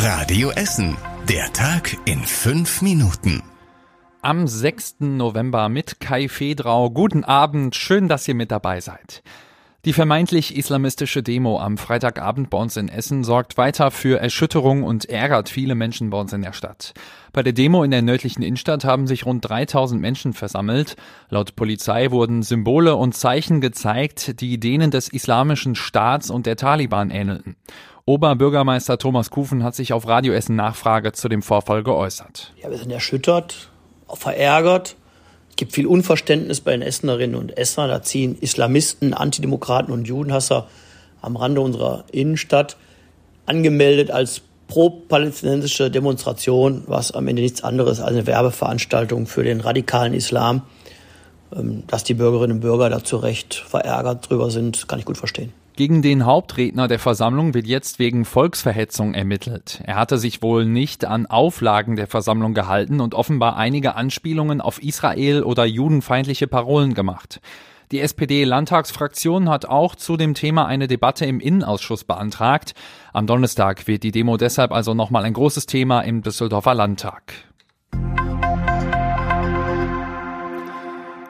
Radio Essen. Der Tag in fünf Minuten. Am 6. November mit Kai Fedrau. Guten Abend. Schön, dass ihr mit dabei seid. Die vermeintlich islamistische Demo am Freitagabend bei uns in Essen sorgt weiter für Erschütterung und ärgert viele Menschen bei uns in der Stadt. Bei der Demo in der nördlichen Innenstadt haben sich rund 3000 Menschen versammelt. Laut Polizei wurden Symbole und Zeichen gezeigt, die denen des islamischen Staats und der Taliban ähnelten. Oberbürgermeister Thomas Kufen hat sich auf Radio Essen Nachfrage zu dem Vorfall geäußert. Ja, wir sind erschüttert, verärgert gibt viel Unverständnis bei den Essenerinnen und Essenern. Da ziehen Islamisten, Antidemokraten und Judenhasser am Rande unserer Innenstadt angemeldet als pro-palästinensische Demonstration, was am Ende nichts anderes als eine Werbeveranstaltung für den radikalen Islam. Ähm, dass die Bürgerinnen und Bürger da zu Recht verärgert drüber sind, kann ich gut verstehen. Gegen den Hauptredner der Versammlung wird jetzt wegen Volksverhetzung ermittelt. Er hatte sich wohl nicht an Auflagen der Versammlung gehalten und offenbar einige Anspielungen auf Israel oder judenfeindliche Parolen gemacht. Die SPD-Landtagsfraktion hat auch zu dem Thema eine Debatte im Innenausschuss beantragt. Am Donnerstag wird die Demo deshalb also nochmal ein großes Thema im Düsseldorfer Landtag.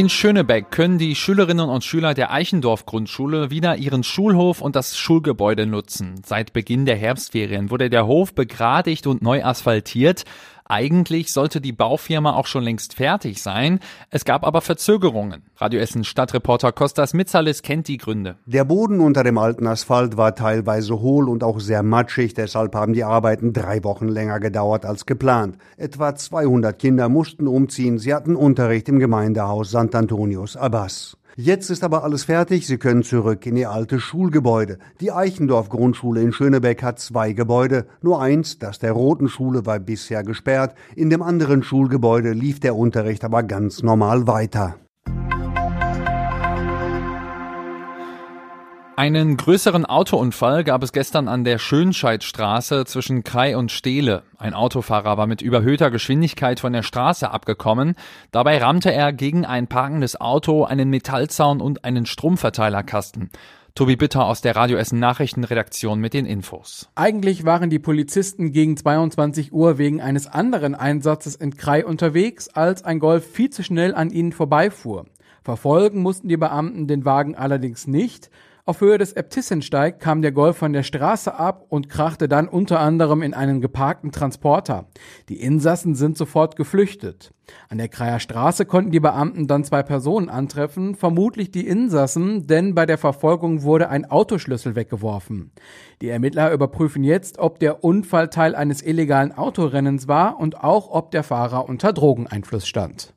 In Schönebeck können die Schülerinnen und Schüler der Eichendorf Grundschule wieder ihren Schulhof und das Schulgebäude nutzen. Seit Beginn der Herbstferien wurde der Hof begradigt und neu asphaltiert. Eigentlich sollte die Baufirma auch schon längst fertig sein. Es gab aber Verzögerungen. Radio Essen Stadtreporter Kostas Mitzalis kennt die Gründe. Der Boden unter dem alten Asphalt war teilweise hohl und auch sehr matschig. Deshalb haben die Arbeiten drei Wochen länger gedauert als geplant. Etwa 200 Kinder mussten umziehen. Sie hatten Unterricht im Gemeindehaus St. Antonius Abbas. Jetzt ist aber alles fertig. Sie können zurück in Ihr alte Schulgebäude. Die Eichendorf Grundschule in Schönebeck hat zwei Gebäude. Nur eins, das der Roten Schule, war bisher gesperrt. In dem anderen Schulgebäude lief der Unterricht aber ganz normal weiter. Einen größeren Autounfall gab es gestern an der Schönscheidstraße zwischen Krai und Stehle. Ein Autofahrer war mit überhöhter Geschwindigkeit von der Straße abgekommen. Dabei rammte er gegen ein parkendes Auto, einen Metallzaun und einen Stromverteilerkasten. Tobi Bitter aus der Radio Essen Nachrichtenredaktion mit den Infos. Eigentlich waren die Polizisten gegen 22 Uhr wegen eines anderen Einsatzes in Krai unterwegs, als ein Golf viel zu schnell an ihnen vorbeifuhr. Verfolgen mussten die Beamten den Wagen allerdings nicht. Auf Höhe des Äbtissensteig kam der Golf von der Straße ab und krachte dann unter anderem in einen geparkten Transporter. Die Insassen sind sofort geflüchtet. An der Kreier Straße konnten die Beamten dann zwei Personen antreffen, vermutlich die Insassen, denn bei der Verfolgung wurde ein Autoschlüssel weggeworfen. Die Ermittler überprüfen jetzt, ob der Unfall Teil eines illegalen Autorennens war und auch ob der Fahrer unter Drogeneinfluss stand.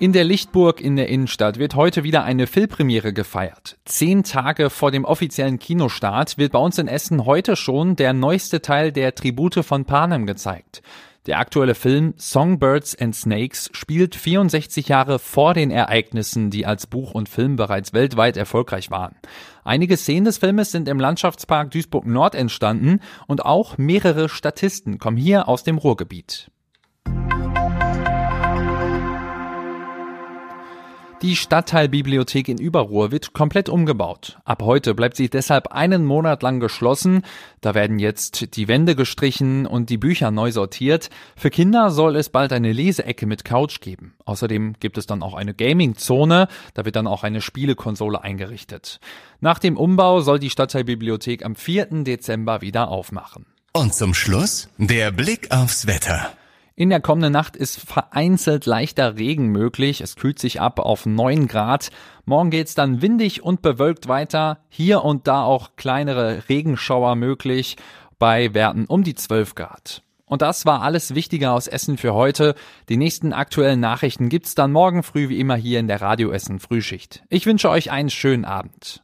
In der Lichtburg in der Innenstadt wird heute wieder eine Filmpremiere gefeiert. Zehn Tage vor dem offiziellen Kinostart wird bei uns in Essen heute schon der neueste Teil der Tribute von Panem gezeigt. Der aktuelle Film Songbirds and Snakes spielt 64 Jahre vor den Ereignissen, die als Buch und Film bereits weltweit erfolgreich waren. Einige Szenen des Filmes sind im Landschaftspark Duisburg Nord entstanden und auch mehrere Statisten kommen hier aus dem Ruhrgebiet. Die Stadtteilbibliothek in Überruhr wird komplett umgebaut. Ab heute bleibt sie deshalb einen Monat lang geschlossen. Da werden jetzt die Wände gestrichen und die Bücher neu sortiert. Für Kinder soll es bald eine Leseecke mit Couch geben. Außerdem gibt es dann auch eine Gaming-Zone. Da wird dann auch eine Spielekonsole eingerichtet. Nach dem Umbau soll die Stadtteilbibliothek am 4. Dezember wieder aufmachen. Und zum Schluss der Blick aufs Wetter. In der kommenden Nacht ist vereinzelt leichter Regen möglich. Es kühlt sich ab auf 9 Grad. Morgen geht's dann windig und bewölkt weiter. Hier und da auch kleinere Regenschauer möglich bei Werten um die 12 Grad. Und das war alles Wichtige aus Essen für heute. Die nächsten aktuellen Nachrichten gibt's dann morgen früh wie immer hier in der Radio Essen Frühschicht. Ich wünsche euch einen schönen Abend.